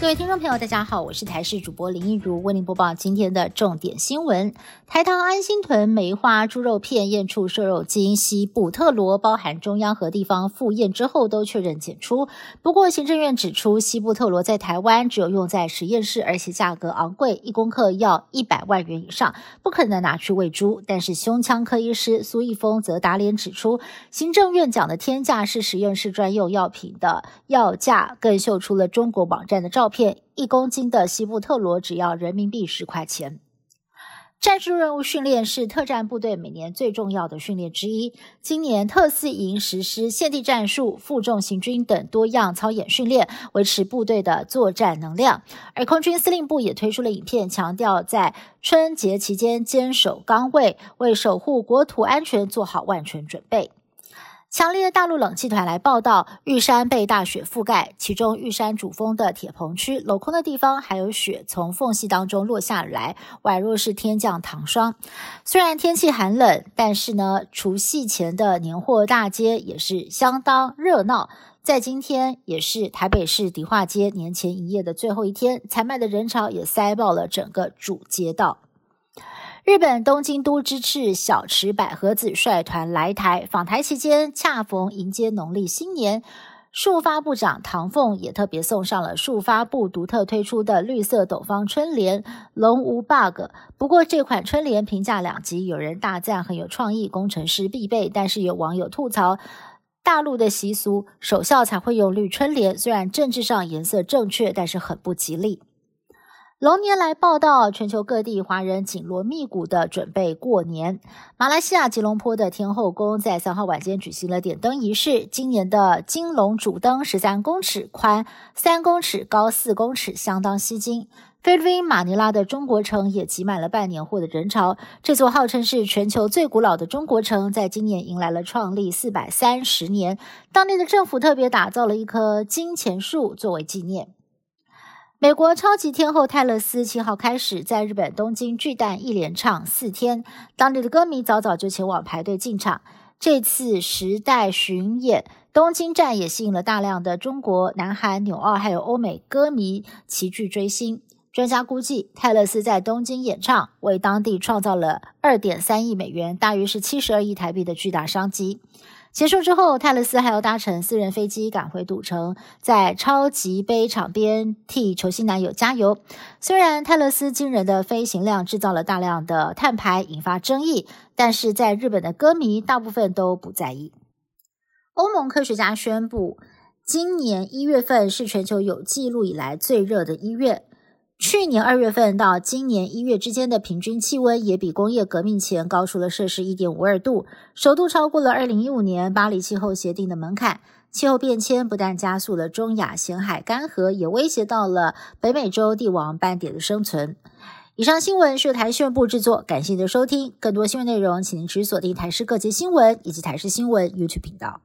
各位听众朋友，大家好，我是台视主播林一如，为您播报今天的重点新闻。台糖安心屯梅花猪肉片验出瘦肉精西布特罗，包含中央和地方复验之后都确认检出。不过行政院指出，西布特罗在台湾只有用在实验室，而且价格昂贵，一公克要一百万元以上，不可能拿去喂猪。但是胸腔科医师苏义峰则打脸指出，行政院讲的天价是实验室专用药品的药价，更秀出了中国网站的照。片一公斤的西部特罗只要人民币十块钱。战术任务训练是特战部队每年最重要的训练之一。今年特四营实施现地战术、负重行军等多样操演训练，维持部队的作战能量。而空军司令部也推出了影片，强调在春节期间坚守岗位，为守护国土安全做好万全准备。强烈的大陆冷气团来报道，玉山被大雪覆盖，其中玉山主峰的铁棚区镂空的地方还有雪从缝隙当中落下来，宛若是天降糖霜。虽然天气寒冷，但是呢，除夕前的年货大街也是相当热闹。在今天，也是台北市迪化街年前营业的最后一天，采卖的人潮也塞爆了整个主街道。日本东京都知事小池百合子率团来台访台期间，恰逢迎接农历新年，树发部长唐凤也特别送上了树发部独特推出的绿色斗方春联，龙无 bug。不过这款春联评价两极，有人大赞很有创意，工程师必备，但是有网友吐槽，大陆的习俗守孝才会用绿春联，虽然政治上颜色正确，但是很不吉利。龙年来报道，全球各地华人紧锣密鼓的准备过年。马来西亚吉隆坡的天后宫在三号晚间举行了点灯仪式。今年的金龙主灯十三公尺宽，三公尺高，四公尺，相当吸睛。菲律宾马尼拉的中国城也挤满了办年货的人潮。这座号称是全球最古老的中国城，在今年迎来了创立四百三十年。当地的政府特别打造了一棵金钱树作为纪念。美国超级天后泰勒斯七号开始在日本东京巨蛋一连唱四天，当地的歌迷早早就前往排队进场。这次时代巡演东京站也吸引了大量的中国、南韩、纽澳还有欧美歌迷齐聚追星。专家估计，泰勒斯在东京演唱为当地创造了二点三亿美元，大约是七十二亿台币的巨大商机。结束之后，泰勒斯还要搭乘私人飞机赶回赌城，在超级杯场边替球星男友加油。虽然泰勒斯惊人的飞行量制造了大量的碳排，引发争议，但是在日本的歌迷大部分都不在意。欧盟科学家宣布，今年一月份是全球有记录以来最热的一月。去年二月份到今年一月之间的平均气温也比工业革命前高出了摄氏一点五二度，首度超过了二零一五年巴黎气候协定的门槛。气候变迁不但加速了中亚咸海干涸，也威胁到了北美洲帝王斑点的生存。以上新闻是由台宣布制作，感谢您的收听。更多新闻内容，请您持续锁定台视各界新闻以及台视新闻 YouTube 频道。